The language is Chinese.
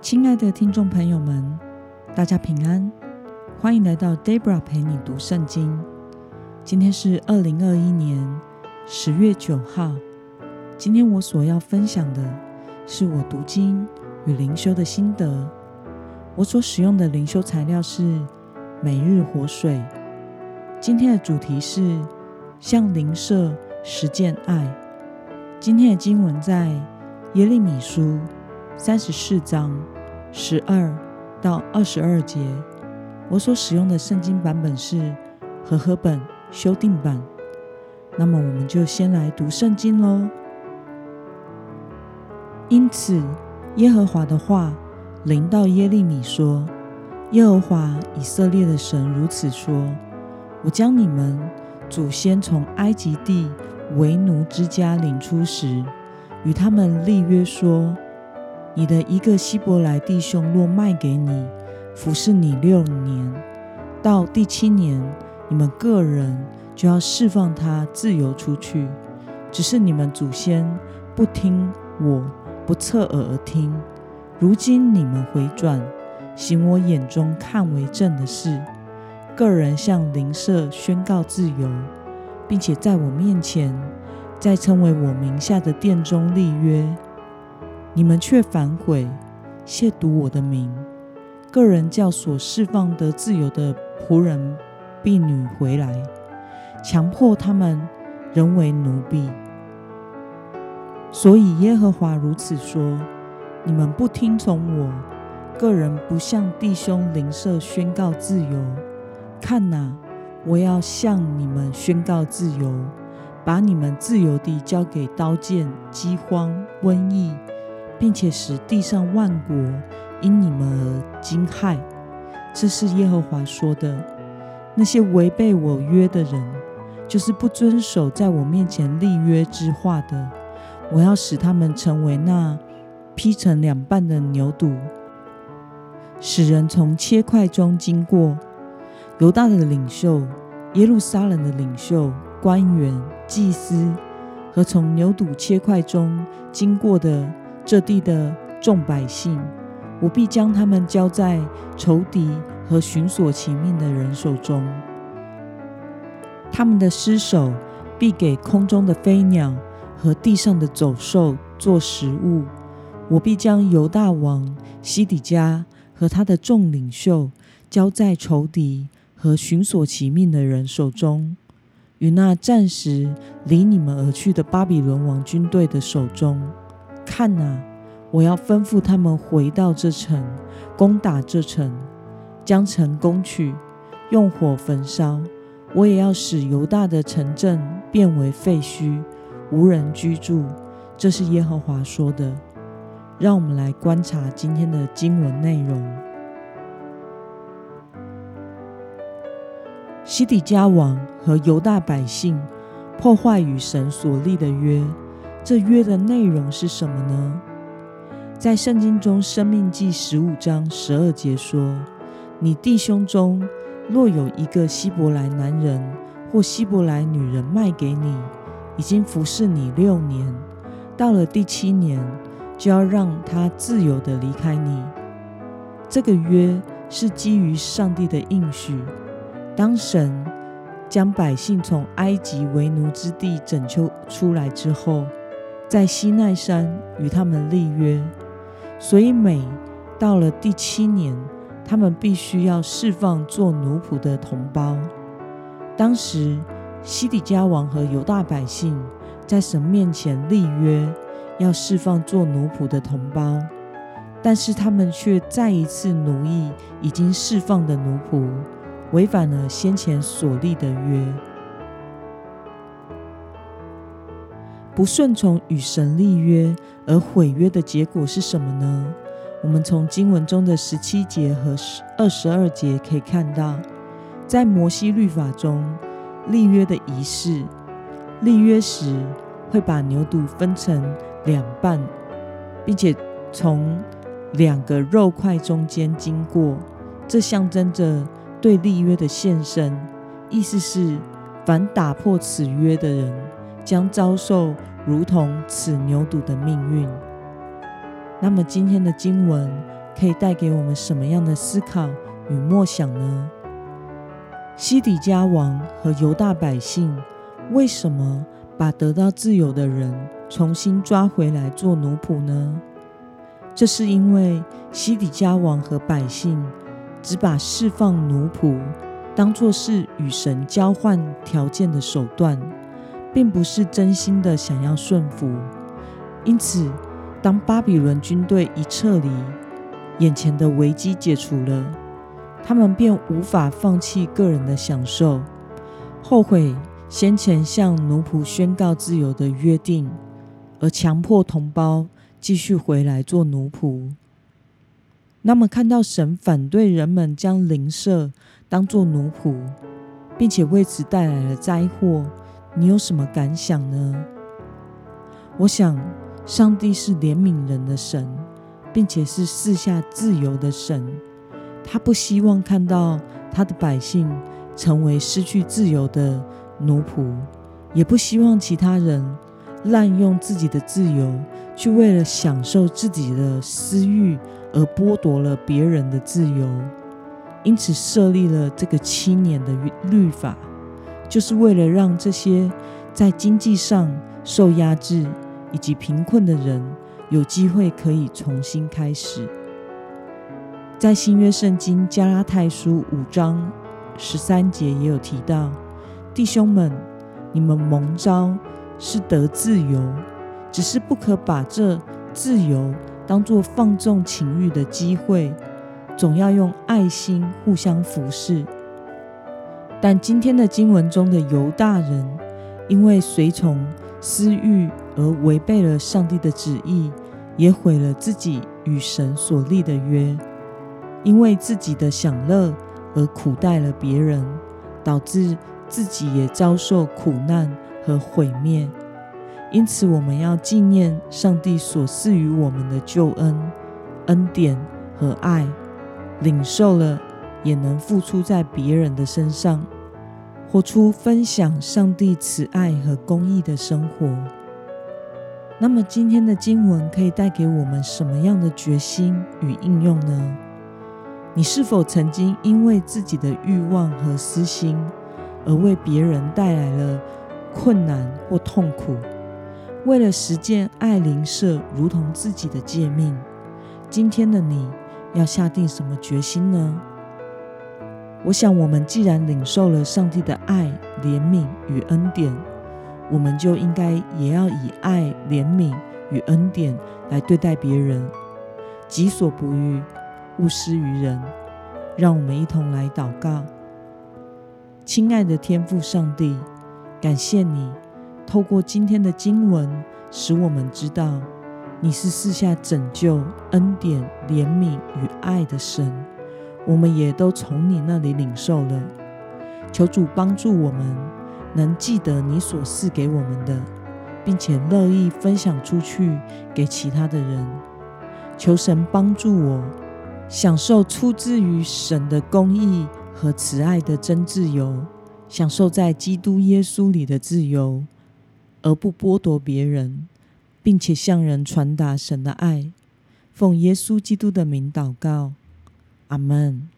亲爱的听众朋友们，大家平安，欢迎来到 Debra 陪你读圣经。今天是二零二一年十月九号。今天我所要分享的是我读经与灵修的心得。我所使用的灵修材料是每日活水。今天的主题是向邻舍实践爱。今天的经文在耶利米书三十四章十二到二十二节。我所使用的圣经版本是和合本修订版。那么，我们就先来读圣经喽。因此，耶和华的话临到耶利米说：“耶和华以色列的神如此说。”我将你们祖先从埃及地为奴之家领出时，与他们立约说：你的一个希伯来弟兄若卖给你，服侍你六年，到第七年，你们个人就要释放他自由出去。只是你们祖先不听我，不侧耳而听。如今你们回转，行我眼中看为正的事。个人向邻舍宣告自由，并且在我面前，在称为我名下的殿中立约，你们却反悔，亵渎我的名。个人叫所释放得自由的仆人、婢女回来，强迫他们仍为奴婢。所以耶和华如此说：你们不听从我，个人不向弟兄邻舍宣告自由。看哪，我要向你们宣告自由，把你们自由地交给刀剑、饥荒、瘟疫，并且使地上万国因你们而惊骇。这是耶和华说的。那些违背我约的人，就是不遵守在我面前立约之话的，我要使他们成为那劈成两半的牛犊，使人从切块中经过。犹大的领袖、耶路撒冷的领袖、官员、祭司和从牛犊切块中经过的这地的众百姓，我必将他们交在仇敌和寻索其命的人手中。他们的尸首必给空中的飞鸟和地上的走兽做食物。我必将犹大王西底家和他的众领袖交在仇敌。和寻索其命的人手中，与那暂时离你们而去的巴比伦王军队的手中。看哪，我要吩咐他们回到这城，攻打这城，将城攻取，用火焚烧。我也要使犹大的城镇变为废墟，无人居住。这是耶和华说的。让我们来观察今天的经文内容。西底家王和犹大百姓破坏与神所立的约，这约的内容是什么呢？在圣经中，《生命记》十五章十二节说：“你弟兄中若有一个希伯来男人或希伯来女人卖给你，已经服侍你六年，到了第七年，就要让他自由地离开你。”这个约是基于上帝的应许。当神将百姓从埃及为奴之地拯救出来之后，在西奈山与他们立约，所以每到了第七年，他们必须要释放做奴仆的同胞。当时西底家王和犹大百姓在神面前立约，要释放做奴仆的同胞，但是他们却再一次奴役已经释放的奴仆。违反了先前所立的约，不顺从与神立约而毁约的结果是什么呢？我们从经文中的十七节和二十二节可以看到，在摩西律法中，立约的仪式，立约时会把牛犊分成两半，并且从两个肉块中间经过，这象征着。对立约的献身，意思是凡打破此约的人，将遭受如同此牛犊的命运。那么今天的经文可以带给我们什么样的思考与默想呢？西底家王和犹大百姓为什么把得到自由的人重新抓回来做奴仆呢？这是因为西底家王和百姓只把释放奴仆当作是与神交换条件的手段，并不是真心的想要顺服。因此，当巴比伦军队一撤离，眼前的危机解除了，他们便无法放弃个人的享受，后悔先前向奴仆宣告自由的约定，而强迫同胞继续回来做奴仆。那么，看到神反对人们将邻舍当作奴仆，并且为此带来了灾祸，你有什么感想呢？我想，上帝是怜悯人的神。并且是赐下自由的神，他不希望看到他的百姓成为失去自由的奴仆，也不希望其他人滥用自己的自由，去为了享受自己的私欲而剥夺了别人的自由。因此设立了这个七年的律法，就是为了让这些在经济上受压制以及贫困的人。有机会可以重新开始。在新约圣经加拉太书五章十三节也有提到：弟兄们，你们蒙召是得自由，只是不可把这自由当作放纵情欲的机会，总要用爱心互相服侍。但今天的经文中的犹大人，因为随从私欲。而违背了上帝的旨意，也毁了自己与神所立的约，因为自己的享乐而苦待了别人，导致自己也遭受苦难和毁灭。因此，我们要纪念上帝所赐予我们的救恩、恩典和爱，领受了也能付出在别人的身上，活出分享上帝慈爱和公义的生活。那么今天的经文可以带给我们什么样的决心与应用呢？你是否曾经因为自己的欲望和私心，而为别人带来了困难或痛苦？为了实践爱邻舍如同自己的诫命，今天的你要下定什么决心呢？我想，我们既然领受了上帝的爱、怜悯与恩典。我们就应该也要以爱、怜悯与恩典来对待别人，己所不欲，勿施于人。让我们一同来祷告。亲爱的天父上帝，感谢你透过今天的经文，使我们知道你是赐下拯救、恩典、怜悯与爱的神。我们也都从你那里领受了。求主帮助我们。能记得你所赐给我们的，并且乐意分享出去给其他的人。求神帮助我，享受出自于神的公义和慈爱的真自由，享受在基督耶稣里的自由，而不剥夺别人，并且向人传达神的爱。奉耶稣基督的名祷告，阿门。